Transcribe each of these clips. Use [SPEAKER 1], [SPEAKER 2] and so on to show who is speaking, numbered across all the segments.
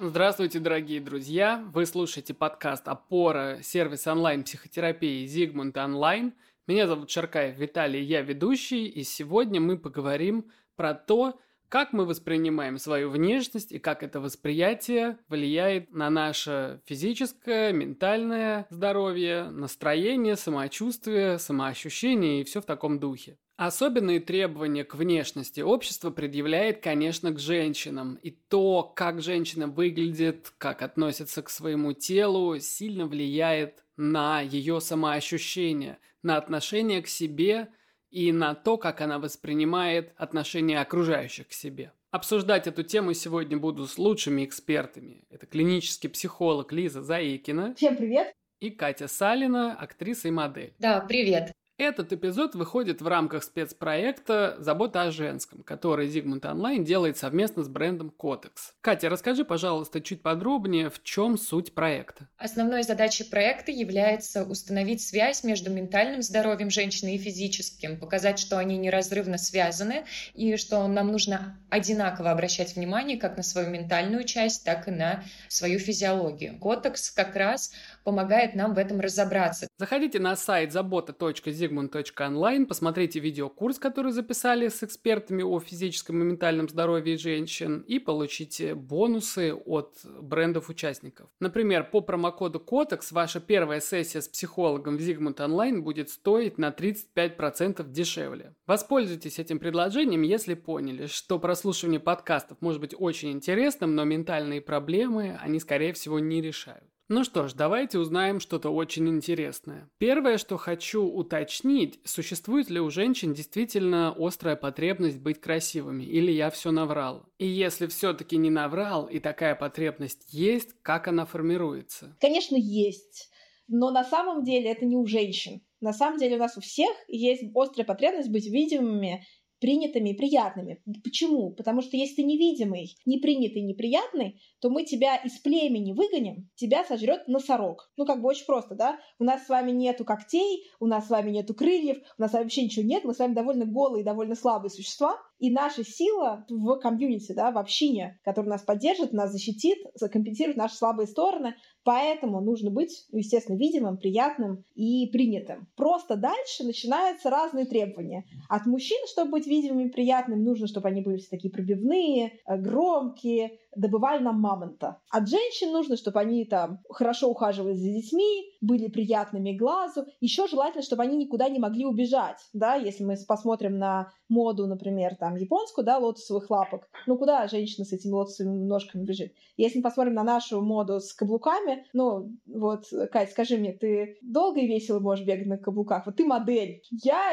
[SPEAKER 1] Здравствуйте, дорогие друзья! Вы слушаете подкаст «Опора» сервис онлайн-психотерапии «Зигмунд Онлайн». Меня зовут Шаркаев Виталий, я ведущий, и сегодня мы поговорим про то, как мы воспринимаем свою внешность и как это восприятие влияет на наше физическое, ментальное здоровье, настроение, самочувствие, самоощущение и все в таком духе. Особенные требования к внешности общество предъявляет, конечно, к женщинам. И то, как женщина выглядит, как относится к своему телу, сильно влияет на ее самоощущение, на отношение к себе и на то, как она воспринимает отношения окружающих к себе. Обсуждать эту тему сегодня буду с лучшими экспертами. Это клинический психолог Лиза Заикина.
[SPEAKER 2] Всем привет!
[SPEAKER 1] И Катя Салина, актриса и модель.
[SPEAKER 3] Да, привет.
[SPEAKER 1] Этот эпизод выходит в рамках спецпроекта «Забота о женском», который Зигмунд Онлайн делает совместно с брендом Котекс. Катя, расскажи, пожалуйста, чуть подробнее, в чем суть проекта.
[SPEAKER 3] Основной задачей проекта является установить связь между ментальным здоровьем женщины и физическим, показать, что они неразрывно связаны и что нам нужно одинаково обращать внимание как на свою ментальную часть, так и на свою физиологию. Котекс как раз помогает нам в этом разобраться.
[SPEAKER 1] Заходите на сайт забота.зигмунд.онлайн, посмотрите видеокурс, который записали с экспертами о физическом и ментальном здоровье женщин и получите бонусы от брендов-участников. Например, по промокоду COTEX ваша первая сессия с психологом в Зигмунд Онлайн будет стоить на 35% дешевле. Воспользуйтесь этим предложением, если поняли, что прослушивание подкастов может быть очень интересным, но ментальные проблемы они, скорее всего, не решают. Ну что ж, давайте узнаем что-то очень интересное. Первое, что хочу уточнить, существует ли у женщин действительно острая потребность быть красивыми, или я все наврал? И если все-таки не наврал, и такая потребность есть, как она формируется?
[SPEAKER 2] Конечно, есть. Но на самом деле это не у женщин. На самом деле у нас у всех есть острая потребность быть видимыми принятыми и приятными. Почему? Потому что если ты невидимый, непринятый, неприятный, то мы тебя из племени выгоним, тебя сожрет носорог. Ну, как бы очень просто, да? У нас с вами нету когтей, у нас с вами нету крыльев, у нас вообще ничего нет, мы с вами довольно голые, довольно слабые существа, и наша сила в комьюнити, да, в общине, которая нас поддержит, нас защитит, компенсирует наши слабые стороны. Поэтому нужно быть, естественно, видимым, приятным и принятым. Просто дальше начинаются разные требования. От мужчин, чтобы быть видимым и приятным, нужно, чтобы они были все такие пробивные, э, громкие, добывали нам мамонта. От женщин нужно, чтобы они там хорошо ухаживали за детьми, были приятными глазу. Еще желательно, чтобы они никуда не могли убежать. Да? Если мы посмотрим на моду, например, там японскую, да, лотосовых лапок, ну куда женщина с этими лотосовыми ножками бежит? Если мы посмотрим на нашу моду с каблуками, ну вот, Кать, скажи мне, ты долго и весело можешь бегать на каблуках? Вот ты модель. Я,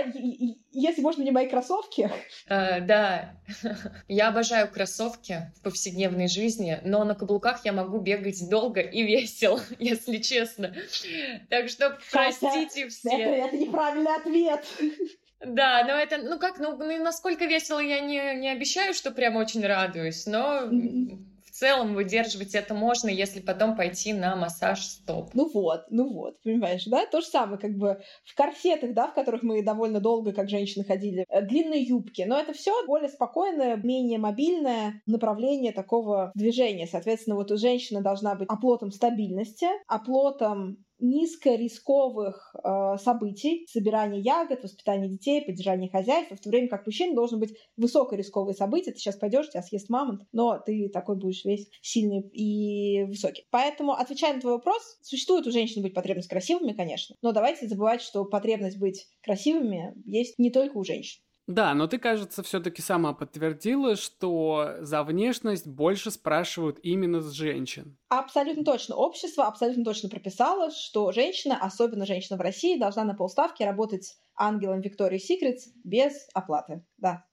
[SPEAKER 2] если можно мне мои кроссовки.
[SPEAKER 3] А, да, я обожаю кроссовки в повседневной жизни, но на каблуках я могу бегать долго и весело, если честно. Так что простите все.
[SPEAKER 2] Это, это неправильный ответ.
[SPEAKER 3] Да, но это, ну как, ну, ну насколько весело я не, не обещаю, что прям очень радуюсь, но в целом выдерживать это можно, если потом пойти на массаж стоп.
[SPEAKER 2] Ну вот, ну вот, понимаешь, да? То же самое, как бы в корсетах, да, в которых мы довольно долго, как женщины, ходили, э, длинные юбки, но это все более спокойное, менее мобильное направление такого движения. Соответственно, вот у женщины должна быть оплотом стабильности, оплотом низкорисковых э, событий, собирание ягод, воспитание детей, поддержание хозяйства, в то время как мужчина должен быть высокорисковые события. Ты сейчас пойдешь, тебя съест мамонт, но ты такой будешь весь сильный и высокий. Поэтому, отвечая на твой вопрос, существует у женщин быть потребность красивыми, конечно, но давайте забывать, что потребность быть красивыми есть не только у женщин.
[SPEAKER 1] Да, но ты, кажется, все-таки сама подтвердила, что за внешность больше спрашивают именно с женщин.
[SPEAKER 2] Абсолютно точно. Общество абсолютно точно прописало, что женщина, особенно женщина в России, должна на полставки работать ангелом Виктории Секретс без оплаты. Да.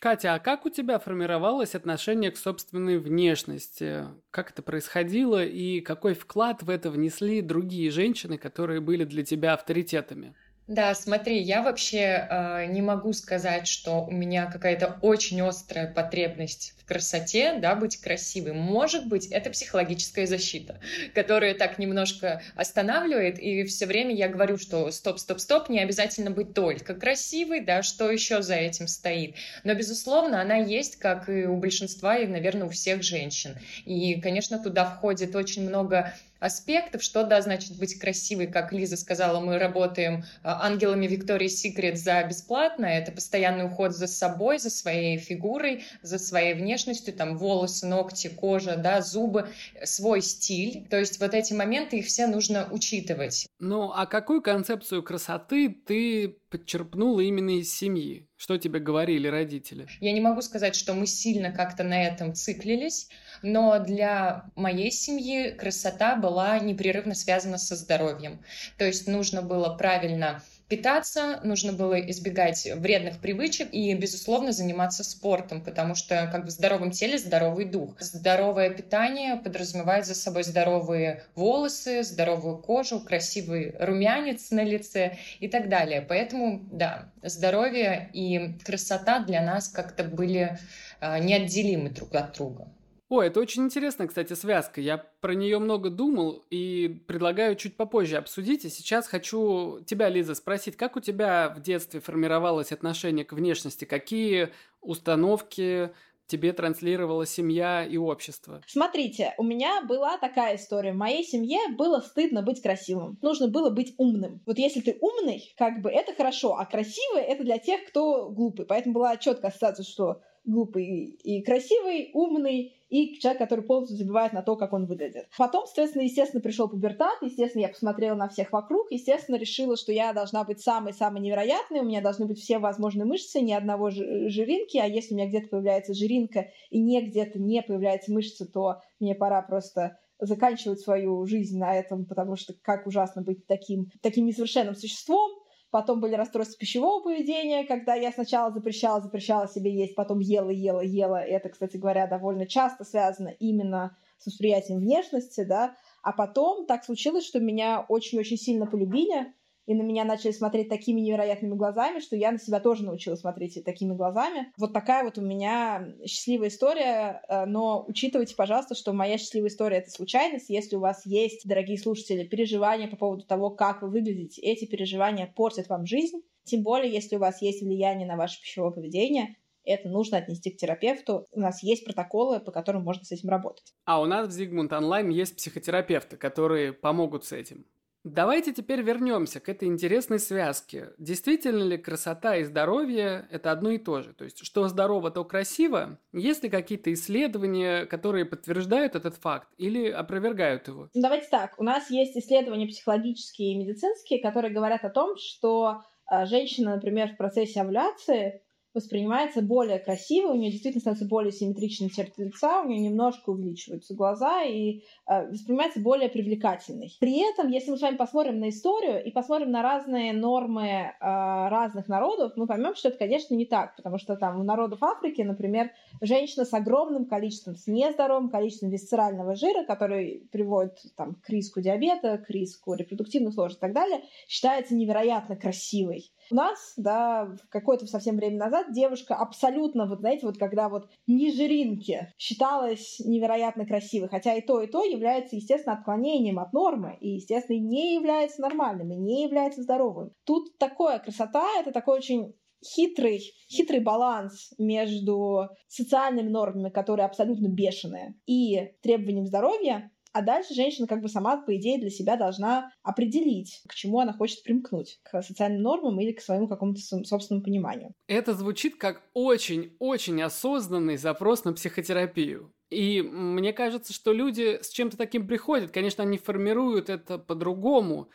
[SPEAKER 1] Катя, а как у тебя формировалось отношение к собственной внешности? Как это происходило и какой вклад в это внесли другие женщины, которые были для тебя авторитетами?
[SPEAKER 3] Да, смотри, я вообще э, не могу сказать, что у меня какая-то очень острая потребность в красоте, да, быть красивой. Может быть, это психологическая защита, которая так немножко останавливает, и все время я говорю, что стоп, стоп, стоп, не обязательно быть только красивой, да, что еще за этим стоит. Но, безусловно, она есть, как и у большинства, и, наверное, у всех женщин. И, конечно, туда входит очень много аспектов, что да, значит быть красивой, как Лиза сказала, мы работаем а, ангелами Виктории Секрет за бесплатно, это постоянный уход за собой, за своей фигурой, за своей внешностью, там волосы, ногти, кожа, да, зубы, свой стиль, то есть вот эти моменты их все нужно учитывать.
[SPEAKER 1] Ну, а какую концепцию красоты ты подчерпнула именно из семьи? Что тебе говорили родители?
[SPEAKER 3] Я не могу сказать, что мы сильно как-то на этом циклились, но для моей семьи красота была непрерывно связана со здоровьем. То есть нужно было правильно питаться, нужно было избегать вредных привычек и, безусловно, заниматься спортом, потому что как бы в здоровом теле здоровый дух. Здоровое питание подразумевает за собой здоровые волосы, здоровую кожу, красивый румянец на лице и так далее. Поэтому, да, здоровье и красота для нас как-то были а, неотделимы друг от друга.
[SPEAKER 1] О, это очень интересная, кстати, связка. Я про нее много думал и предлагаю чуть попозже обсудить. И сейчас хочу тебя, Лиза, спросить, как у тебя в детстве формировалось отношение к внешности? Какие установки тебе транслировала семья и общество?
[SPEAKER 2] Смотрите, у меня была такая история. В моей семье было стыдно быть красивым. Нужно было быть умным. Вот если ты умный, как бы это хорошо, а красивый это для тех, кто глупый. Поэтому была четкая ассоциация, что глупый и красивый, умный, и человек, который полностью забивает на то, как он выглядит. Потом, соответственно, естественно, пришел пубертат, естественно, я посмотрела на всех вокруг, естественно, решила, что я должна быть самой-самой невероятной, у меня должны быть все возможные мышцы, ни одного жиринки, а если у меня где-то появляется жиринка и не где-то не появляется мышца, то мне пора просто заканчивать свою жизнь на этом, потому что как ужасно быть таким, таким несовершенным существом. Потом были расстройства пищевого поведения, когда я сначала запрещала, запрещала себе есть, потом ела, ела, ела. Это, кстати говоря, довольно часто связано именно с восприятием внешности, да. А потом так случилось, что меня очень-очень сильно полюбили, и на меня начали смотреть такими невероятными глазами, что я на себя тоже научилась смотреть такими глазами. Вот такая вот у меня счастливая история, э, но учитывайте, пожалуйста, что моя счастливая история — это случайность. Если у вас есть, дорогие слушатели, переживания по поводу того, как вы выглядите, эти переживания портят вам жизнь, тем более, если у вас есть влияние на ваше пищевое поведение, это нужно отнести к терапевту. У нас есть протоколы, по которым можно с этим работать.
[SPEAKER 1] А у нас в Зигмунд Онлайн есть психотерапевты, которые помогут с этим. Давайте теперь вернемся к этой интересной связке. Действительно ли красота и здоровье – это одно и то же? То есть, что здорово, то красиво? Есть ли какие-то исследования, которые подтверждают этот факт или опровергают его?
[SPEAKER 2] Давайте так. У нас есть исследования психологические и медицинские, которые говорят о том, что а, женщина, например, в процессе овуляции воспринимается более красиво, у нее действительно становится более симметричной черты лица, у нее немножко увеличиваются глаза и э, воспринимается более привлекательной. При этом, если мы с вами посмотрим на историю и посмотрим на разные нормы э, разных народов, мы поймем, что это, конечно, не так, потому что там у народов Африки, например, женщина с огромным количеством, с нездоровым количеством висцерального жира, который приводит там, к риску диабета, к риску репродуктивных сложностей и так далее, считается невероятно красивой. У нас, да, какое-то совсем время назад девушка абсолютно, вот знаете, вот когда вот не жиринки считалась невероятно красивой, хотя и то, и то является, естественно, отклонением от нормы, и, естественно, не является нормальным, и не является здоровым. Тут такое красота, это такой очень хитрый, хитрый баланс между социальными нормами, которые абсолютно бешеные, и требованием здоровья, а дальше женщина как бы сама, по идее, для себя должна определить, к чему она хочет примкнуть, к социальным нормам или к своему какому-то собственному пониманию.
[SPEAKER 1] Это звучит как очень-очень осознанный запрос на психотерапию. И мне кажется, что люди с чем-то таким приходят. Конечно, они формируют это по-другому.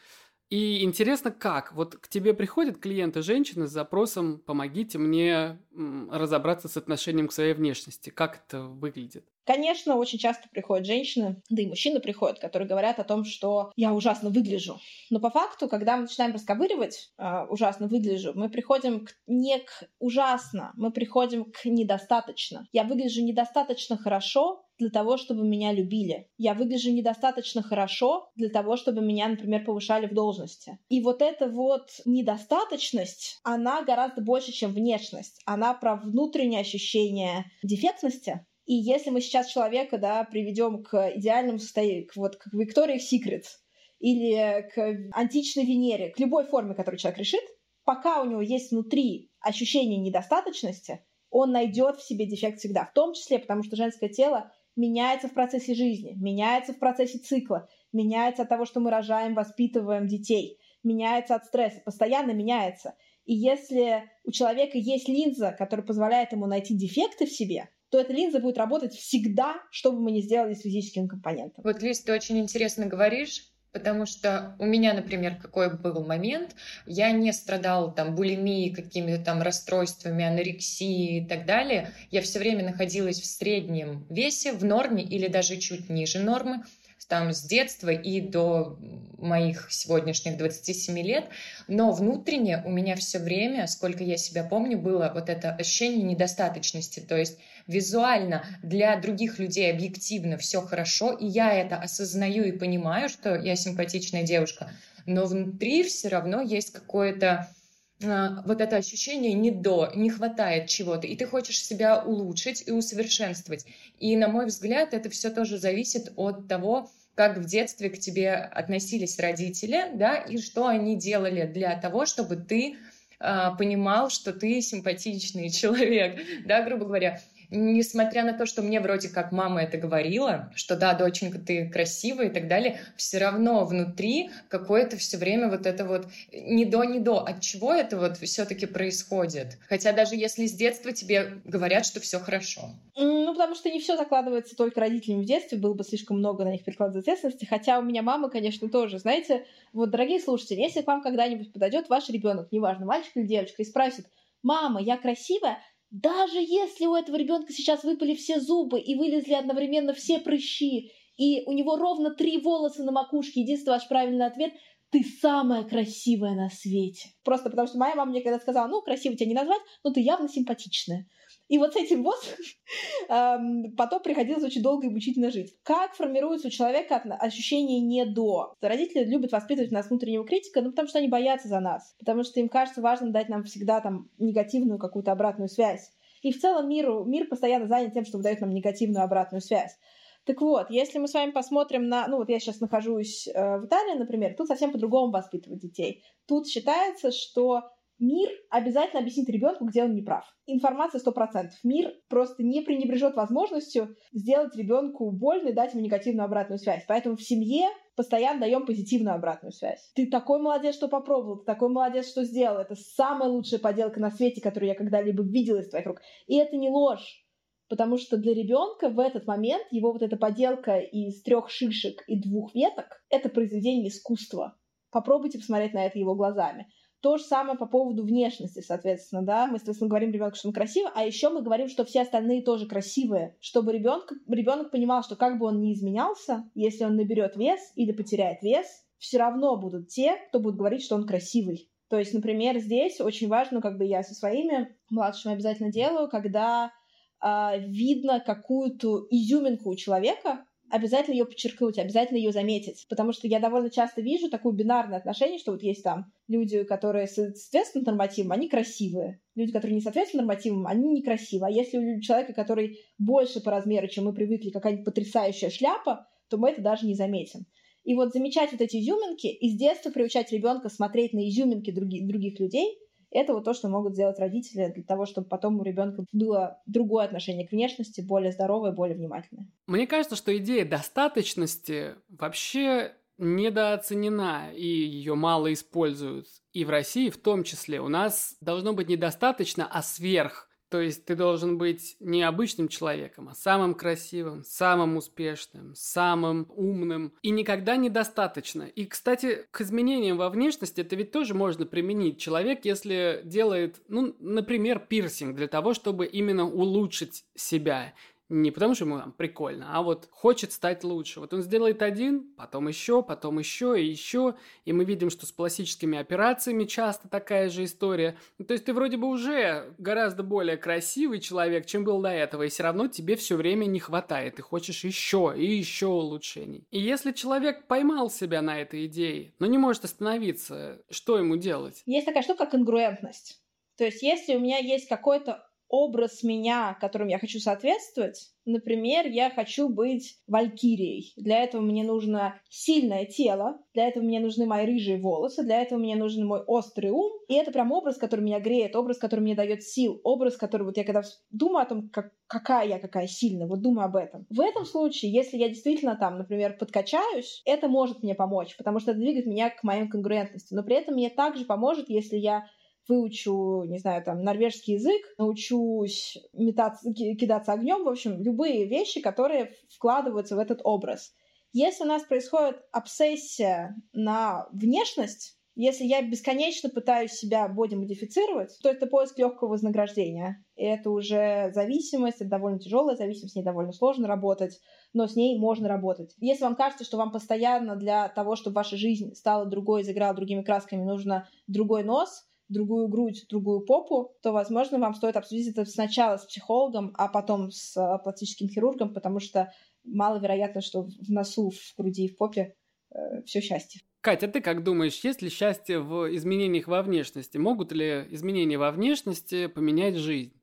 [SPEAKER 1] И интересно, как? Вот к тебе приходят клиенты женщины с запросом «помогите мне разобраться с отношением к своей внешности». Как это выглядит?
[SPEAKER 2] Конечно, очень часто приходят женщины, да и мужчины приходят, которые говорят о том, что я ужасно выгляжу. Но по факту, когда мы начинаем расковыривать э, ужасно выгляжу, мы приходим к, не к ужасно, мы приходим к недостаточно. Я выгляжу недостаточно хорошо, для того, чтобы меня любили. Я выгляжу недостаточно хорошо для того, чтобы меня, например, повышали в должности. И вот эта вот недостаточность, она гораздо больше, чем внешность. Она про внутреннее ощущение дефектности, и если мы сейчас человека, да, приведем к идеальному состоянию, к, вот, к Victoria's Secret или к античной Венере, к любой форме, которую человек решит, пока у него есть внутри ощущение недостаточности, он найдет в себе дефект всегда. В том числе, потому что женское тело меняется в процессе жизни, меняется в процессе цикла, меняется от того, что мы рожаем, воспитываем детей, меняется от стресса, постоянно меняется. И если у человека есть линза, которая позволяет ему найти дефекты в себе, то эта линза будет работать всегда, что бы мы ни сделали с физическим компонентом.
[SPEAKER 3] Вот, Лиз, ты очень интересно говоришь, Потому что у меня, например, какой был момент, я не страдала там булимией, какими-то там расстройствами, анорексией и так далее. Я все время находилась в среднем весе, в норме или даже чуть ниже нормы там с детства и до моих сегодняшних 27 лет, но внутренне у меня все время, сколько я себя помню, было вот это ощущение недостаточности, то есть визуально для других людей объективно все хорошо, и я это осознаю и понимаю, что я симпатичная девушка, но внутри все равно есть какое-то а, вот это ощущение не до, не хватает чего-то, и ты хочешь себя улучшить и усовершенствовать. И, на мой взгляд, это все тоже зависит от того, как в детстве к тебе относились родители, да, и что они делали для того, чтобы ты э, понимал, что ты симпатичный человек, да, грубо говоря несмотря на то, что мне вроде как мама это говорила, что да, доченька, ты красивая и так далее, все равно внутри какое-то все время вот это вот не до, не до. От чего это вот все-таки происходит? Хотя даже если с детства тебе говорят, что все хорошо.
[SPEAKER 2] Ну, потому что не все закладывается только родителями в детстве, было бы слишком много на них перекладывать ответственности. Хотя у меня мама, конечно, тоже. Знаете, вот, дорогие слушатели, если к вам когда-нибудь подойдет ваш ребенок, неважно, мальчик или девочка, и спросит, мама, я красивая, даже если у этого ребенка сейчас выпали все зубы и вылезли одновременно все прыщи, и у него ровно три волоса на макушке, единственный ваш правильный ответ – ты самая красивая на свете. Просто потому что моя мама мне когда сказала, ну, красиво тебя не назвать, но ты явно симпатичная. И вот с этим вот потом приходилось очень долго и мучительно жить. Как формируется у человека ощущение не до? Родители любят воспитывать нас внутреннего критика, ну, потому что они боятся за нас, потому что им кажется важно дать нам всегда там негативную какую-то обратную связь. И в целом миру, мир постоянно занят тем, чтобы дает нам негативную обратную связь. Так вот, если мы с вами посмотрим на... Ну, вот я сейчас нахожусь э, в Италии, например, тут совсем по-другому воспитывают детей. Тут считается, что Мир обязательно объяснит ребенку, где он не прав. Информация сто процентов. Мир просто не пренебрежет возможностью сделать ребенку больно и дать ему негативную обратную связь. Поэтому в семье постоянно даем позитивную обратную связь. Ты такой молодец, что попробовал, ты такой молодец, что сделал. Это самая лучшая поделка на свете, которую я когда-либо видела из твоих рук. И это не ложь. Потому что для ребенка в этот момент его вот эта поделка из трех шишек и двух веток — это произведение искусства. Попробуйте посмотреть на это его глазами. То же самое по поводу внешности, соответственно, да. Мы, соответственно, говорим ребенку, что он красивый, а еще мы говорим, что все остальные тоже красивые, чтобы ребенок, ребенок понимал, что как бы он ни изменялся, если он наберет вес или потеряет вес, все равно будут те, кто будет говорить, что он красивый. То есть, например, здесь очень важно, как бы я со своими младшими обязательно делаю, когда э, видно какую-то изюминку у человека, обязательно ее подчеркнуть, обязательно ее заметить. Потому что я довольно часто вижу такое бинарное отношение, что вот есть там люди, которые соответствуют нормативам, они красивые. Люди, которые не соответствуют нормативам, они некрасивые. А если у человека, который больше по размеру, чем мы привыкли, какая-нибудь потрясающая шляпа, то мы это даже не заметим. И вот замечать вот эти изюминки и с детства приучать ребенка смотреть на изюминки других, других людей, это вот то, что могут сделать родители для того, чтобы потом у ребенка было другое отношение к внешности, более здоровое, более внимательное.
[SPEAKER 1] Мне кажется, что идея достаточности вообще недооценена, и ее мало используют. И в России в том числе. У нас должно быть недостаточно, а сверх. То есть ты должен быть не обычным человеком, а самым красивым, самым успешным, самым умным. И никогда недостаточно. И, кстати, к изменениям во внешности это ведь тоже можно применить. Человек, если делает, ну, например, пирсинг для того, чтобы именно улучшить себя. Не потому, что ему там прикольно, а вот хочет стать лучше. Вот он сделает один, потом еще, потом еще и еще. И мы видим, что с пластическими операциями часто такая же история. Ну, то есть ты вроде бы уже гораздо более красивый человек, чем был до этого, и все равно тебе все время не хватает. Ты хочешь еще и еще улучшений. И если человек поймал себя на этой идее, но не может остановиться, что ему делать?
[SPEAKER 2] Есть такая штука, как конгруентность. То есть, если у меня есть какой-то образ меня, которым я хочу соответствовать. Например, я хочу быть валькирией. Для этого мне нужно сильное тело, для этого мне нужны мои рыжие волосы, для этого мне нужен мой острый ум. И это прям образ, который меня греет, образ, который мне дает сил, образ, который вот я когда думаю о том, как, какая я, какая сильная, вот думаю об этом. В этом случае, если я действительно там, например, подкачаюсь, это может мне помочь, потому что это двигает меня к моим конгруентности. Но при этом мне также поможет, если я выучу, не знаю, там, норвежский язык, научусь метаться, кидаться огнем, в общем, любые вещи, которые вкладываются в этот образ. Если у нас происходит обсессия на внешность, если я бесконечно пытаюсь себя боди-модифицировать, то это поиск легкого вознаграждения. И это уже зависимость, это довольно тяжелая зависимость, с ней довольно сложно работать, но с ней можно работать. Если вам кажется, что вам постоянно для того, чтобы ваша жизнь стала другой, заиграла другими красками, нужно другой нос, другую грудь, другую попу, то, возможно, вам стоит обсудить это сначала с психологом, а потом с э, пластическим хирургом, потому что маловероятно, что в носу, в груди и в попе э, все счастье.
[SPEAKER 1] Катя, ты как думаешь, есть ли счастье в изменениях во внешности? Могут ли изменения во внешности поменять жизнь?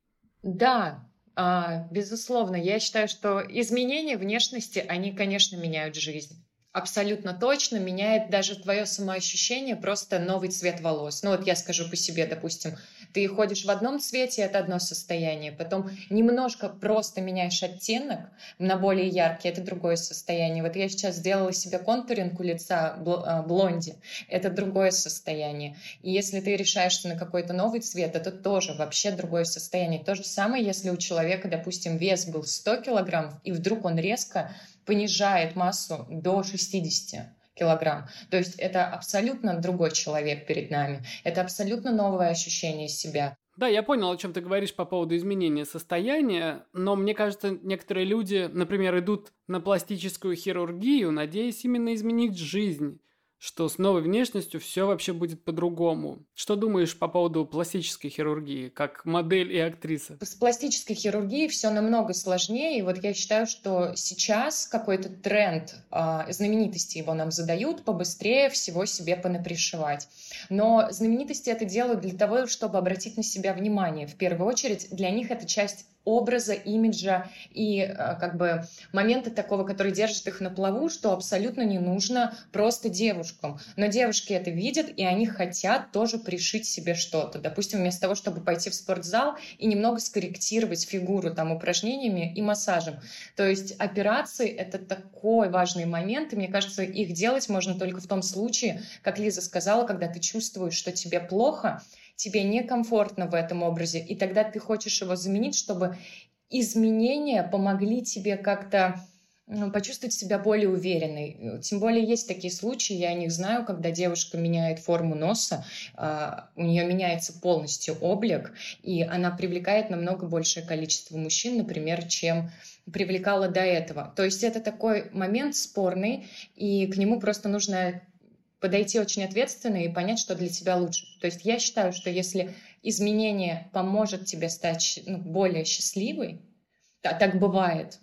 [SPEAKER 3] Да, а, безусловно. Я считаю, что изменения внешности, они, конечно, меняют жизнь абсолютно точно меняет даже твое самоощущение, просто новый цвет волос. Ну вот я скажу по себе, допустим, ты ходишь в одном цвете, это одно состояние, потом немножко просто меняешь оттенок на более яркий, это другое состояние. Вот я сейчас сделала себе контуринг у лица а, блонди, это другое состояние. И если ты решаешься на какой-то новый цвет, это тоже вообще другое состояние. То же самое, если у человека, допустим, вес был 100 килограммов, и вдруг он резко понижает массу до 60 килограмм. То есть это абсолютно другой человек перед нами. Это абсолютно новое ощущение себя.
[SPEAKER 1] Да, я понял, о чем ты говоришь по поводу изменения состояния, но мне кажется, некоторые люди, например, идут на пластическую хирургию, надеясь именно изменить жизнь что с новой внешностью все вообще будет по-другому. Что думаешь по поводу пластической хирургии, как модель и актриса?
[SPEAKER 3] С пластической хирургией все намного сложнее. И вот я считаю, что сейчас какой-то тренд э, знаменитости его нам задают, побыстрее всего себе понапришивать. Но знаменитости это делают для того, чтобы обратить на себя внимание. В первую очередь для них это часть образа, имиджа и э, как бы момента такого, который держит их на плаву, что абсолютно не нужно просто девушкам. Но девушки это видят, и они хотят тоже пришить себе что-то. Допустим, вместо того, чтобы пойти в спортзал и немного скорректировать фигуру там упражнениями и массажем. То есть операции — это такой важный момент, и мне кажется, их делать можно только в том случае, как Лиза сказала, когда ты чувствуешь, что тебе плохо, тебе некомфортно в этом образе, и тогда ты хочешь его заменить, чтобы изменения помогли тебе как-то почувствовать себя более уверенной. Тем более есть такие случаи, я о них знаю, когда девушка меняет форму носа, а, у нее меняется полностью облик, и она привлекает намного большее количество мужчин, например, чем привлекала до этого. То есть это такой момент спорный, и к нему просто нужно подойти очень ответственно и понять, что для тебя лучше. То есть я считаю, что если изменение поможет тебе стать ну, более счастливой, а так бывает,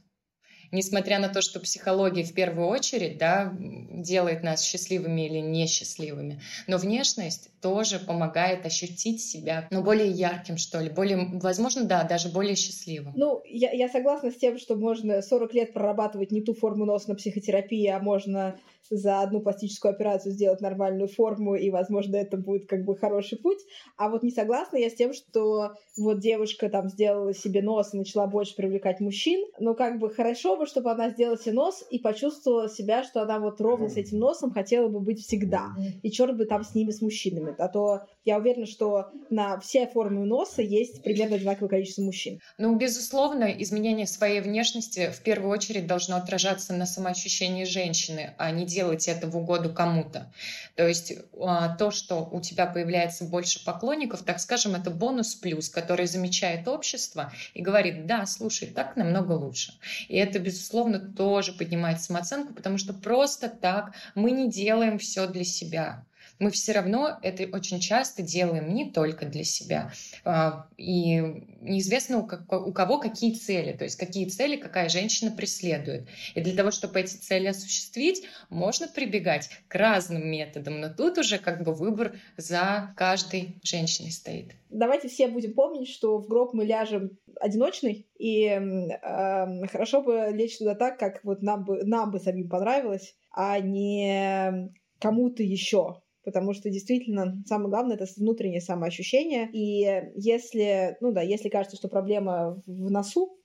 [SPEAKER 3] несмотря на то, что психология в первую очередь да, делает нас счастливыми или несчастливыми, но внешность тоже помогает ощутить себя ну, более ярким, что ли, более, возможно, да, даже более счастливым.
[SPEAKER 2] Ну, я, я согласна с тем, что можно 40 лет прорабатывать не ту форму носа на психотерапии, а можно за одну пластическую операцию сделать нормальную форму, и, возможно, это будет как бы хороший путь. А вот не согласна я с тем, что вот девушка там сделала себе нос и начала больше привлекать мужчин. Но как бы хорошо бы, чтобы она сделала себе нос и почувствовала себя, что она вот ровно с этим носом хотела бы быть всегда. И черт бы там с ними, с мужчинами. А то я уверена, что на все формы носа есть примерно одинаковое количество мужчин.
[SPEAKER 3] Ну, безусловно, изменение своей внешности в первую очередь должно отражаться на самоощущении женщины, а не делать это в угоду кому-то. То есть а, то, что у тебя появляется больше поклонников, так скажем, это бонус плюс, который замечает общество и говорит, да, слушай, так намного лучше. И это, безусловно, тоже поднимает самооценку, потому что просто так мы не делаем все для себя мы все равно это очень часто делаем не только для себя. А, и неизвестно у кого какие цели, то есть какие цели какая женщина преследует. И для того, чтобы эти цели осуществить, можно прибегать к разным методам, но тут уже как бы выбор за каждой женщиной стоит.
[SPEAKER 2] Давайте все будем помнить, что в гроб мы ляжем одиночный, и э, хорошо бы лечь туда так, как вот нам бы, нам бы самим понравилось, а не кому-то еще потому что действительно самое главное это внутреннее самоощущение. И если, ну да, если кажется, что проблема в носу,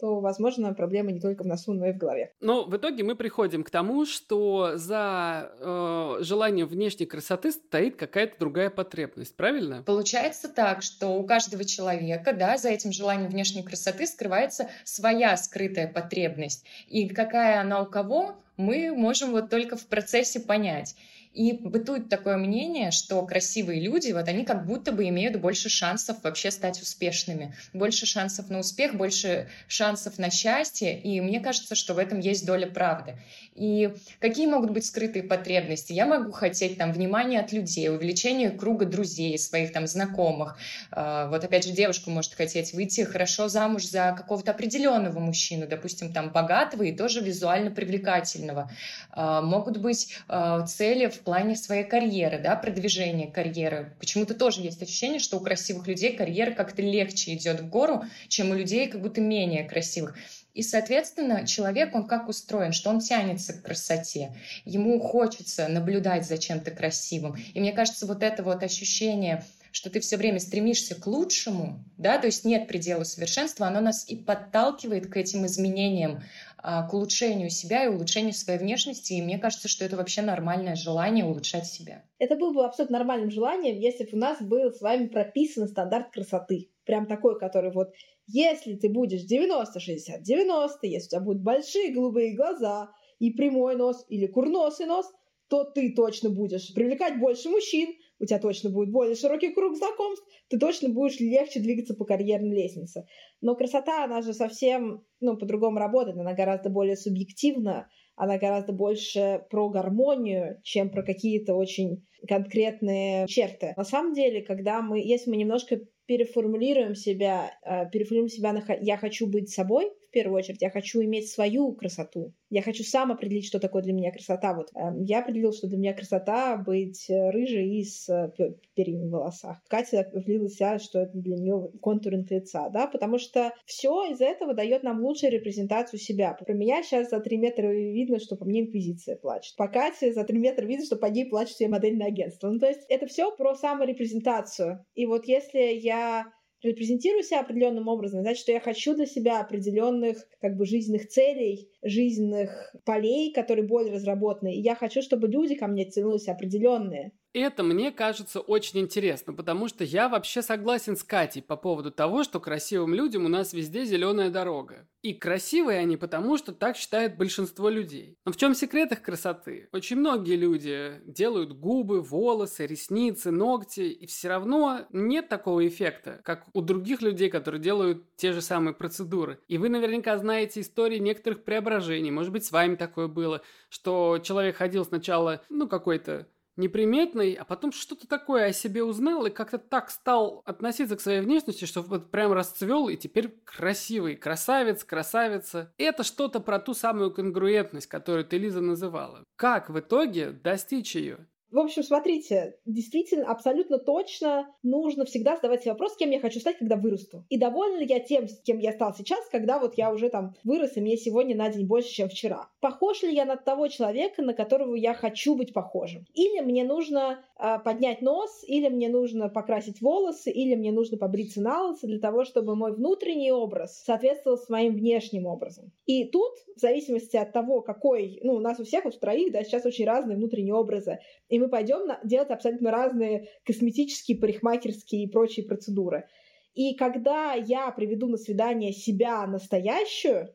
[SPEAKER 2] то, возможно, проблема не только в носу, но и в голове.
[SPEAKER 1] Но в итоге мы приходим к тому, что за э, желанием внешней красоты стоит какая-то другая потребность, правильно?
[SPEAKER 3] Получается так, что у каждого человека, да, за этим желанием внешней красоты скрывается своя скрытая потребность. И какая она у кого, мы можем вот только в процессе понять. И бытует такое мнение, что красивые люди, вот они как будто бы имеют больше шансов вообще стать успешными. Больше шансов на успех, больше шансов на счастье. И мне кажется, что в этом есть доля правды. И какие могут быть скрытые потребности? Я могу хотеть там внимания от людей, увеличение круга друзей, своих там знакомых. А, вот опять же, девушка может хотеть выйти хорошо замуж за какого-то определенного мужчину, допустим, там богатого и тоже визуально привлекательного. А, могут быть а, цели в плане своей карьеры, да, продвижения карьеры. Почему-то тоже есть ощущение, что у красивых людей карьера как-то легче идет в гору, чем у людей как будто менее красивых. И, соответственно, человек, он как устроен, что он тянется к красоте. Ему хочется наблюдать за чем-то красивым. И мне кажется, вот это вот ощущение что ты все время стремишься к лучшему, да, то есть нет предела совершенства, оно нас и подталкивает к этим изменениям, а, к улучшению себя и улучшению своей внешности. И мне кажется, что это вообще нормальное желание улучшать себя.
[SPEAKER 2] Это было бы абсолютно нормальным желанием, если бы у нас был с вами прописан стандарт красоты. Прям такой, который вот если ты будешь 90-60-90, если у тебя будут большие голубые глаза и прямой нос или курносый нос, то ты точно будешь привлекать больше мужчин, у тебя точно будет более широкий круг знакомств, ты точно будешь легче двигаться по карьерной лестнице. Но красота, она же совсем ну, по-другому работает, она гораздо более субъективна, она гораздо больше про гармонию, чем про какие-то очень конкретные черты. На самом деле, когда мы, если мы немножко переформулируем себя, э, переформулируем себя на «я хочу быть собой», первую очередь, я хочу иметь свою красоту. Я хочу сам определить, что такое для меня красота. Вот эм, я определил, что для меня красота быть э, рыжей и с э, перьями в волосах. Катя определила себя, что это для нее контуринг лица, да, потому что все из этого дает нам лучшую репрезентацию себя. Про меня сейчас за три метра видно, что по мне инквизиция плачет. По Кате за три метра видно, что по ней плачет все модельное агентство. Ну, то есть это все про саморепрезентацию. И вот если я репрезентирую себя определенным образом, значит, что я хочу для себя определенных как бы жизненных целей, жизненных полей, которые более разработаны. И я хочу, чтобы люди ко мне тянулись определенные.
[SPEAKER 1] Это мне кажется очень интересно, потому что я вообще согласен с Катей по поводу того, что красивым людям у нас везде зеленая дорога. И красивые они потому, что так считает большинство людей. Но в чем секрет их красоты? Очень многие люди делают губы, волосы, ресницы, ногти, и все равно нет такого эффекта, как у других людей, которые делают те же самые процедуры. И вы наверняка знаете истории некоторых преображений. Может быть, с вами такое было, что человек ходил сначала, ну, какой-то неприметный, а потом что-то такое о себе узнал и как-то так стал относиться к своей внешности, что вот прям расцвел и теперь красивый, красавец, красавица. Это что-то про ту самую конгруентность, которую ты, Лиза, называла. Как в итоге достичь ее?
[SPEAKER 2] В общем, смотрите, действительно, абсолютно точно нужно всегда задавать себе вопрос, кем я хочу стать, когда вырасту. И довольна ли я тем, кем я стал сейчас, когда вот я уже там вырос, и мне сегодня на день больше, чем вчера. Похож ли я на того человека, на которого я хочу быть похожим? Или мне нужно поднять нос, или мне нужно покрасить волосы, или мне нужно побриться на лысо для того, чтобы мой внутренний образ соответствовал с моим внешним образом. И тут, в зависимости от того, какой, ну, у нас у всех вот в троих, да, сейчас очень разные внутренние образы, и мы пойдем делать абсолютно разные косметические, парикмахерские и прочие процедуры. И когда я приведу на свидание себя настоящую,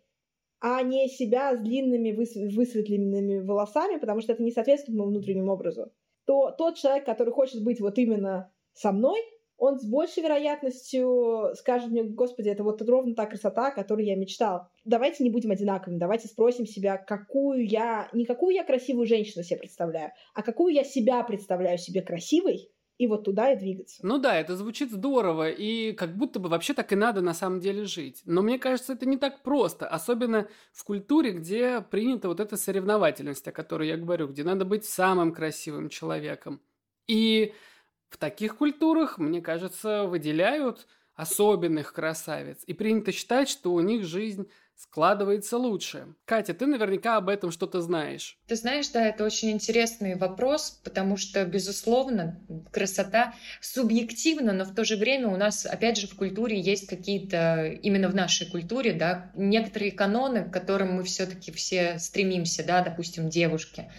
[SPEAKER 2] а не себя с длинными высветленными волосами, потому что это не соответствует моему внутреннему образу, то тот человек, который хочет быть вот именно со мной, он с большей вероятностью скажет мне, господи, это вот ровно та красота, о которой я мечтал. Давайте не будем одинаковыми, давайте спросим себя, какую я, не какую я красивую женщину себе представляю, а какую я себя представляю себе красивой, и вот туда и двигаться.
[SPEAKER 1] Ну да, это звучит здорово, и как будто бы вообще так и надо на самом деле жить. Но мне кажется, это не так просто, особенно в культуре, где принята вот эта соревновательность, о которой я говорю, где надо быть самым красивым человеком. И в таких культурах, мне кажется, выделяют особенных красавиц. И принято считать, что у них жизнь складывается лучше. Катя, ты наверняка об этом что-то знаешь.
[SPEAKER 3] Ты знаешь, да, это очень интересный вопрос, потому что, безусловно, красота субъективна, но в то же время у нас, опять же, в культуре есть какие-то, именно в нашей культуре, да, некоторые каноны, к которым мы все-таки все стремимся, да, допустим, девушки.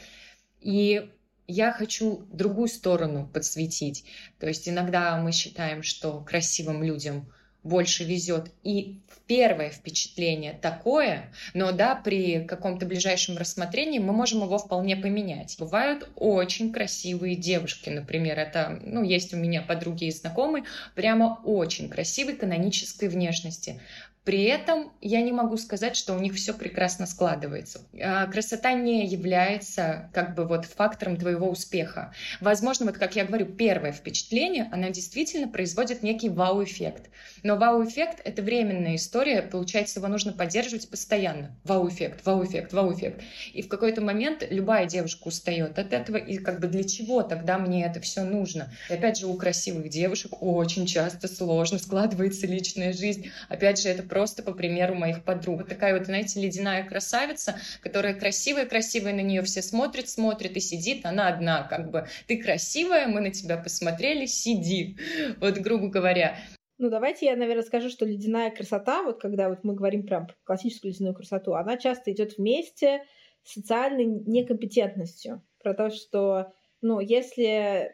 [SPEAKER 3] И я хочу другую сторону подсветить. То есть иногда мы считаем, что красивым людям больше везет. И первое впечатление такое, но да, при каком-то ближайшем рассмотрении мы можем его вполне поменять. Бывают очень красивые девушки, например, это, ну, есть у меня подруги и знакомые, прямо очень красивой канонической внешности. При этом я не могу сказать, что у них все прекрасно складывается. А, красота не является как бы вот фактором твоего успеха. Возможно, вот как я говорю, первое впечатление, она действительно производит некий вау-эффект. Но вау-эффект — это временная история, получается, его нужно поддерживать постоянно. Вау-эффект, вау-эффект, вау-эффект. И в какой-то момент любая девушка устает от этого, и как бы для чего тогда мне это все нужно? И опять же, у красивых девушек очень часто сложно складывается личная жизнь. Опять же, это просто по примеру моих подруг. Вот такая вот, знаете, ледяная красавица, которая красивая-красивая, на нее все смотрят, смотрят и сидит, она одна, как бы, ты красивая, мы на тебя посмотрели, сиди, вот грубо говоря.
[SPEAKER 2] Ну, давайте я, наверное, скажу, что ледяная красота, вот когда вот мы говорим прям про классическую ледяную красоту, она часто идет вместе с социальной некомпетентностью. Про то, что ну, если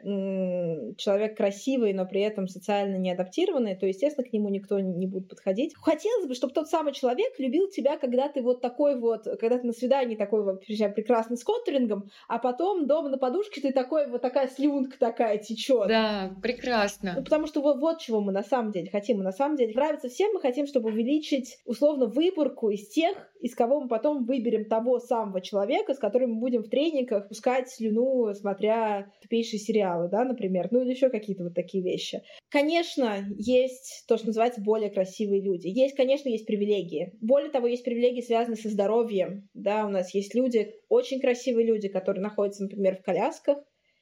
[SPEAKER 2] человек красивый, но при этом социально не адаптированный, то, естественно, к нему никто не будет подходить. Хотелось бы, чтобы тот самый человек любил тебя, когда ты вот такой вот, когда ты на свидании такой вот прекрасный с контурингом, а потом дома на подушке ты такой вот такая слюнка такая течет.
[SPEAKER 3] Да, прекрасно.
[SPEAKER 2] Ну, потому что вот, вот чего мы на самом деле хотим. Мы на самом деле нравится всем, мы хотим, чтобы увеличить условно выборку из тех, из кого мы потом выберем того самого человека, с которым мы будем в тренингах пускать слюну, смотря тупейшие сериалы, да, например, ну или еще какие-то вот такие вещи. Конечно, есть то, что называется более красивые люди. Есть, конечно, есть привилегии. Более того, есть привилегии, связанные со здоровьем. Да, у нас есть люди, очень красивые люди, которые находятся, например, в колясках,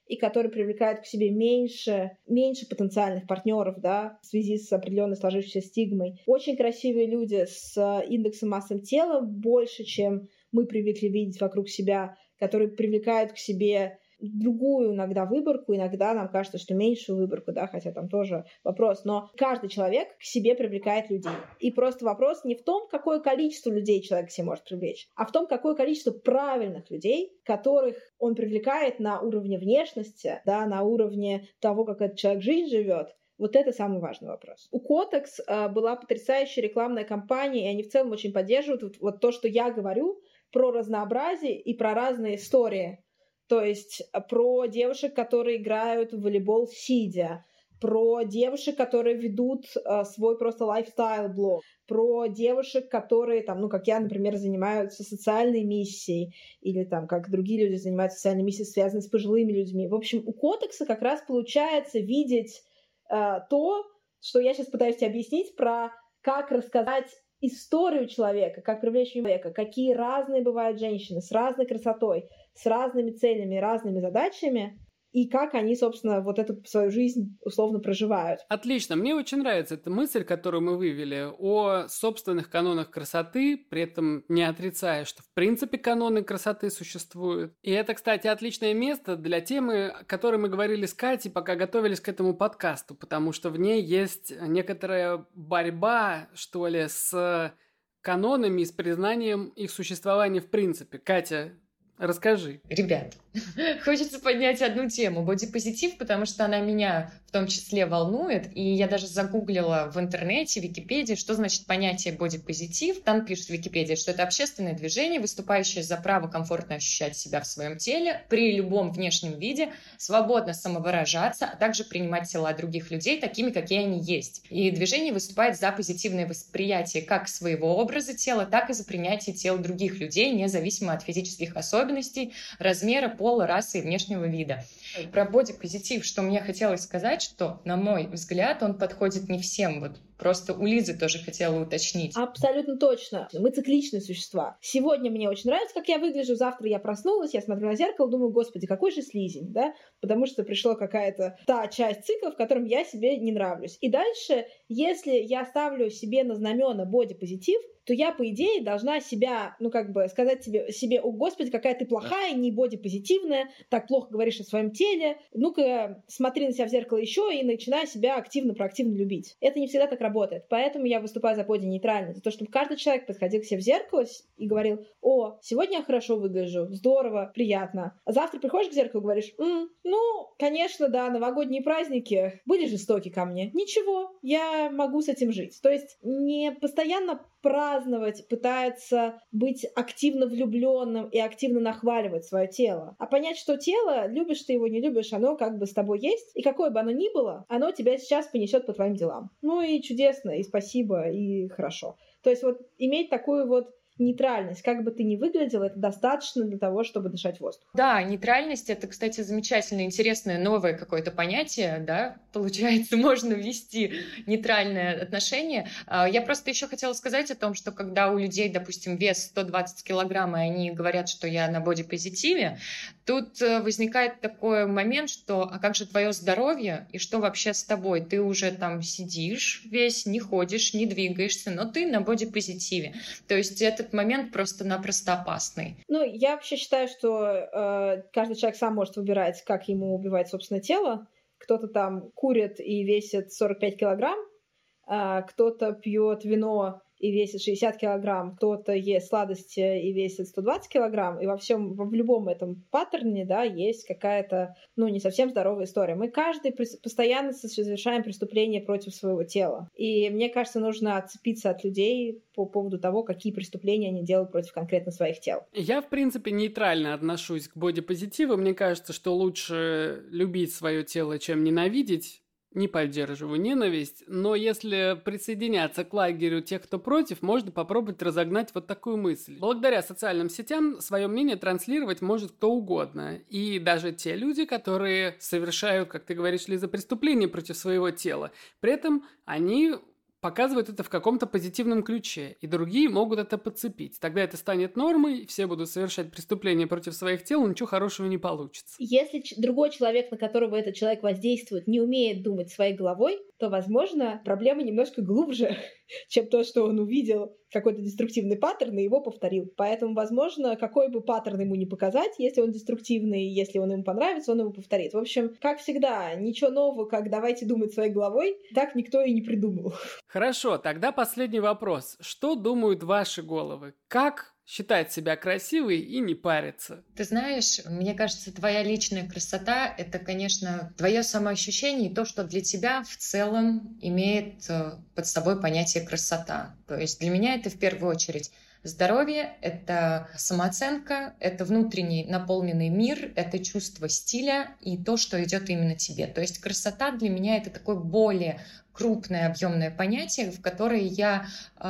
[SPEAKER 2] и которые привлекают к себе меньше, меньше потенциальных партнеров, да, в связи с определенной сложившейся стигмой. Очень красивые люди с индексом массы тела больше, чем мы привыкли видеть вокруг себя, которые привлекают к себе другую иногда выборку, иногда нам кажется, что меньшую выборку, да, хотя там тоже вопрос, но каждый человек к себе привлекает людей. И просто вопрос не в том, какое количество людей человек себе может привлечь, а в том, какое количество правильных людей, которых он привлекает на уровне внешности, да, на уровне того, как этот человек жизнь живет, вот это самый важный вопрос. У Kotex э, была потрясающая рекламная кампания, и они в целом очень поддерживают вот, вот то, что я говорю про разнообразие и про разные истории то есть э, про девушек, которые играют в волейбол сидя, про девушек, которые ведут э, свой просто лайфстайл-блог, про девушек, которые там, ну, как я, например, занимаются социальной миссией, или там, как другие люди занимаются социальной миссией, связанной с пожилыми людьми. В общем, у Котекса как раз получается видеть э, то, что я сейчас пытаюсь тебе объяснить про как рассказать историю человека, как привлечь человека, какие разные бывают женщины с разной красотой, с разными целями, разными задачами, и как они, собственно, вот эту свою жизнь условно проживают.
[SPEAKER 1] Отлично. Мне очень нравится эта мысль, которую мы вывели о собственных канонах красоты, при этом не отрицая, что в принципе каноны красоты существуют. И это, кстати, отличное место для темы, о которой мы говорили с Катей, пока готовились к этому подкасту, потому что в ней есть некоторая борьба, что ли, с канонами и с признанием их существования в принципе. Катя, расскажи.
[SPEAKER 3] Ребят, Хочется поднять одну тему, бодипозитив, потому что она меня том числе волнует. И я даже загуглила в интернете, в Википедии, что значит понятие бодипозитив. Там пишут в Википедии, что это общественное движение, выступающее за право комфортно ощущать себя в своем теле при любом внешнем виде, свободно самовыражаться, а также принимать тела других людей такими, какие они есть. И движение выступает за позитивное восприятие как своего образа тела, так и за принятие тел других людей, независимо от физических особенностей, размера, пола, расы и внешнего вида. Про бодипозитив, что мне хотелось сказать, что, на мой взгляд, он подходит не всем. Вот просто у Лизы тоже хотела уточнить.
[SPEAKER 2] Абсолютно точно. Мы цикличные существа. Сегодня мне очень нравится, как я выгляжу. Завтра я проснулась, я смотрю на зеркало, думаю, господи, какой же слизень, да? Потому что пришла какая-то та часть цикла, в котором я себе не нравлюсь. И дальше, если я ставлю себе на знамена бодипозитив, то я, по идее, должна себя, ну, как бы сказать себе, себе о, господи, какая ты плохая, не бодипозитивная, так плохо говоришь о своем теле, ну-ка, смотри на себя в зеркало еще и начинай себя активно-проактивно любить. Это не всегда так работает. Поэтому я выступаю за боди-нейтральность, за то, чтобы каждый человек подходил к себе в зеркало и говорил, о, сегодня я хорошо выгляжу, здорово, приятно. А завтра приходишь к зеркалу и говоришь, М, ну, конечно, да, новогодние праздники были жестоки ко мне. Ничего, я могу с этим жить. То есть не постоянно праздновать, пытается быть активно влюбленным и активно нахваливать свое тело. А понять, что тело, любишь ты его, не любишь, оно как бы с тобой есть, и какое бы оно ни было, оно тебя сейчас понесет по твоим делам. Ну и чудесно, и спасибо, и хорошо. То есть вот иметь такую вот нейтральность. Как бы ты ни выглядел, это достаточно для того, чтобы дышать воздух.
[SPEAKER 3] Да, нейтральность — это, кстати, замечательное, интересное, новое какое-то понятие, да, получается, можно ввести нейтральное отношение. А, я просто еще хотела сказать о том, что когда у людей, допустим, вес 120 килограмм, и они говорят, что я на бодипозитиве, тут э, возникает такой момент, что а как же твое здоровье, и что вообще с тобой? Ты уже там сидишь весь, не ходишь, не двигаешься, но ты на бодипозитиве. То есть это этот момент просто-напросто опасный.
[SPEAKER 2] Ну, я вообще считаю, что э, каждый человек сам может выбирать, как ему убивать собственное тело. Кто-то там курит и весит 45 килограмм, э, кто-то пьет вино и весит 60 килограмм, кто-то ест сладости и весит 120 килограмм, и во всем, в любом этом паттерне, да, есть какая-то, ну, не совсем здоровая история. Мы каждый постоянно совершаем преступления против своего тела. И мне кажется, нужно отцепиться от людей по поводу того, какие преступления они делают против конкретно своих тел.
[SPEAKER 1] Я, в принципе, нейтрально отношусь к бодипозитиву. Мне кажется, что лучше любить свое тело, чем ненавидеть не поддерживаю ненависть, но если присоединяться к лагерю тех, кто против, можно попробовать разогнать вот такую мысль. Благодаря социальным сетям свое мнение транслировать может кто угодно. И даже те люди, которые совершают, как ты говоришь, Лиза, преступления против своего тела. При этом они показывают это в каком-то позитивном ключе, и другие могут это подцепить. Тогда это станет нормой, все будут совершать преступления против своих тел, ничего хорошего не получится.
[SPEAKER 2] Если другой человек, на которого этот человек воздействует, не умеет думать своей головой, то, возможно, проблема немножко глубже, чем то, что он увидел какой-то деструктивный паттерн и его повторил. Поэтому, возможно, какой бы паттерн ему не показать, если он деструктивный, если он ему понравится, он его повторит. В общем, как всегда, ничего нового, как давайте думать своей головой, так никто и не придумал.
[SPEAKER 1] Хорошо, тогда последний вопрос. Что думают ваши головы? Как считать себя красивой и не париться.
[SPEAKER 3] Ты знаешь, мне кажется, твоя личная красота — это, конечно, твое самоощущение и то, что для тебя в целом имеет э, под собой понятие красота. То есть для меня это в первую очередь Здоровье — это самооценка, это внутренний наполненный мир, это чувство стиля и то, что идет именно тебе. То есть красота для меня — это такое более крупное объемное понятие, в которое я э,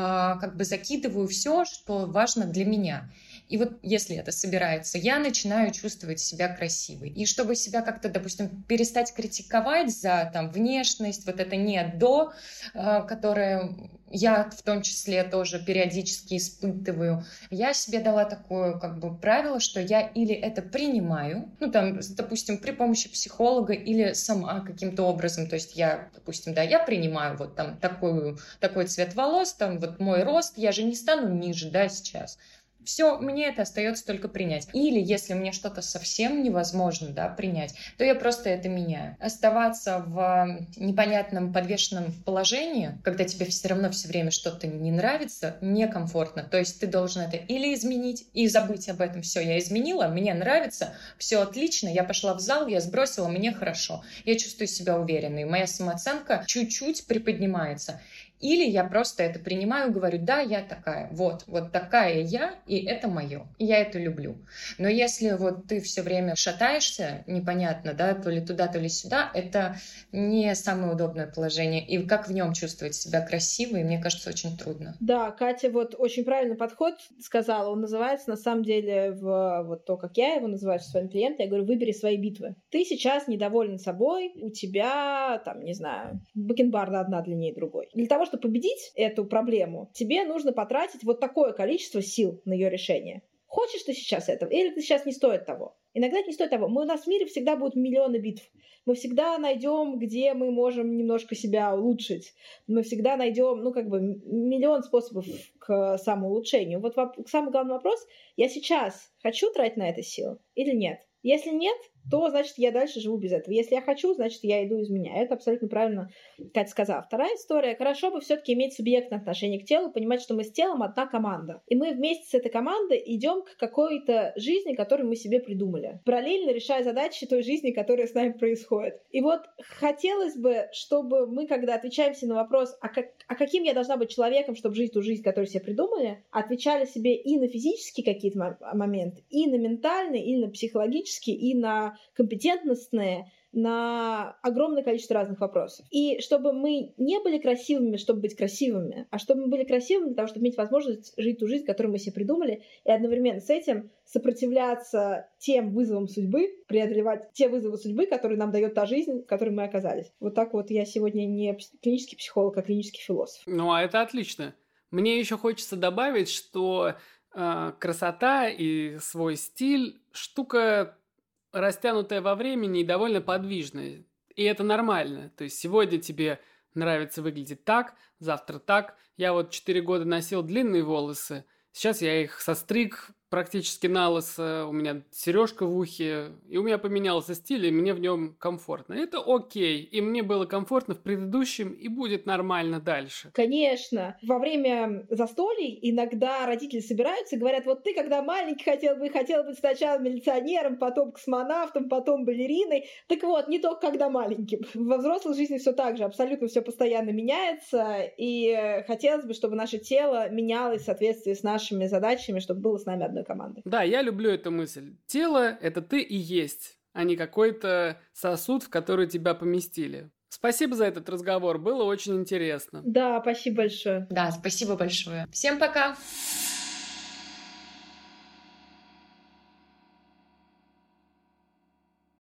[SPEAKER 3] как бы закидываю все, что важно для меня. И вот если это собирается, я начинаю чувствовать себя красивой. И чтобы себя как-то, допустим, перестать критиковать за там внешность, вот это нет до, э, которое я в том числе тоже периодически испытываю. Я себе дала такое как бы правило, что я или это принимаю, ну там, допустим, при помощи психолога или сама каким-то образом, то есть я, допустим, да, я принимаю вот там такую, такой цвет волос, там вот мой рост, я же не стану ниже, да, сейчас. Все, мне это остается только принять. Или если мне что-то совсем невозможно да, принять, то я просто это меняю. Оставаться в непонятном подвешенном положении, когда тебе все равно все время что-то не нравится, некомфортно. То есть ты должен это или изменить и забыть об этом. Все, я изменила, мне нравится, все отлично, я пошла в зал, я сбросила, мне хорошо. Я чувствую себя уверенной, моя самооценка чуть-чуть приподнимается. Или я просто это принимаю, говорю, да, я такая, вот, вот такая я, и это мое, и я это люблю. Но если вот ты все время шатаешься, непонятно, да, то ли туда, то ли сюда, это не самое удобное положение. И как в нем чувствовать себя красивой, мне кажется, очень трудно.
[SPEAKER 2] Да, Катя вот очень правильный подход сказала. Он называется, на самом деле, в вот то, как я его называю своим клиентам, я говорю, выбери свои битвы. Ты сейчас недоволен собой, у тебя, там, не знаю, бакенбарда одна длиннее другой. Для того, чтобы чтобы победить эту проблему, тебе нужно потратить вот такое количество сил на ее решение. Хочешь ты сейчас этого, или ты сейчас не стоит того? Иногда это не стоит того. Мы, у нас в мире всегда будут миллионы битв. Мы всегда найдем, где мы можем немножко себя улучшить. Мы всегда найдем, ну, как бы, миллион способов к самоулучшению. Вот самый главный вопрос, я сейчас хочу тратить на это силы или нет? Если нет, то, значит, я дальше живу без этого. Если я хочу, значит, я иду из меня. Это абсолютно правильно Катя сказала. Вторая история. Хорошо бы все-таки иметь субъектное отношение к телу, понимать, что мы с телом одна команда. И мы вместе с этой командой идем к какой-то жизни, которую мы себе придумали. Параллельно решая задачи той жизни, которая с нами происходит. И вот хотелось бы, чтобы мы, когда отвечаемся на вопрос, а, как, а каким я должна быть человеком, чтобы жить ту жизнь, которую себе придумали, отвечали себе и на физические какие-то моменты, и на ментальные, и на психологические, и на компетентностные на огромное количество разных вопросов. И чтобы мы не были красивыми, чтобы быть красивыми, а чтобы мы были красивыми для того, чтобы иметь возможность жить ту жизнь, которую мы себе придумали, и одновременно с этим сопротивляться тем вызовам судьбы, преодолевать те вызовы судьбы, которые нам дает та жизнь, в которой мы оказались. Вот так вот я сегодня не клинический психолог, а клинический философ.
[SPEAKER 1] Ну, а это отлично. Мне еще хочется добавить, что э, красота и свой стиль штука растянутая во времени и довольно подвижная. И это нормально. То есть сегодня тебе нравится выглядеть так, завтра так. Я вот 4 года носил длинные волосы, сейчас я их состриг практически на лысо, у меня сережка в ухе, и у меня поменялся стиль, и мне в нем комфортно. Это окей, и мне было комфортно в предыдущем, и будет нормально дальше.
[SPEAKER 2] Конечно. Во время застолий иногда родители собираются и говорят, вот ты, когда маленький хотел бы, хотел быть сначала милиционером, потом космонавтом, потом балериной. Так вот, не только когда маленьким. Во взрослой жизни все так же, абсолютно все постоянно меняется, и хотелось бы, чтобы наше тело менялось в соответствии с нашими задачами, чтобы было с нами одной команды.
[SPEAKER 1] Да, я люблю эту мысль. Тело — это ты и есть, а не какой-то сосуд, в который тебя поместили. Спасибо за этот разговор, было очень интересно.
[SPEAKER 2] Да, спасибо большое.
[SPEAKER 3] Да, спасибо большое. Всем пока!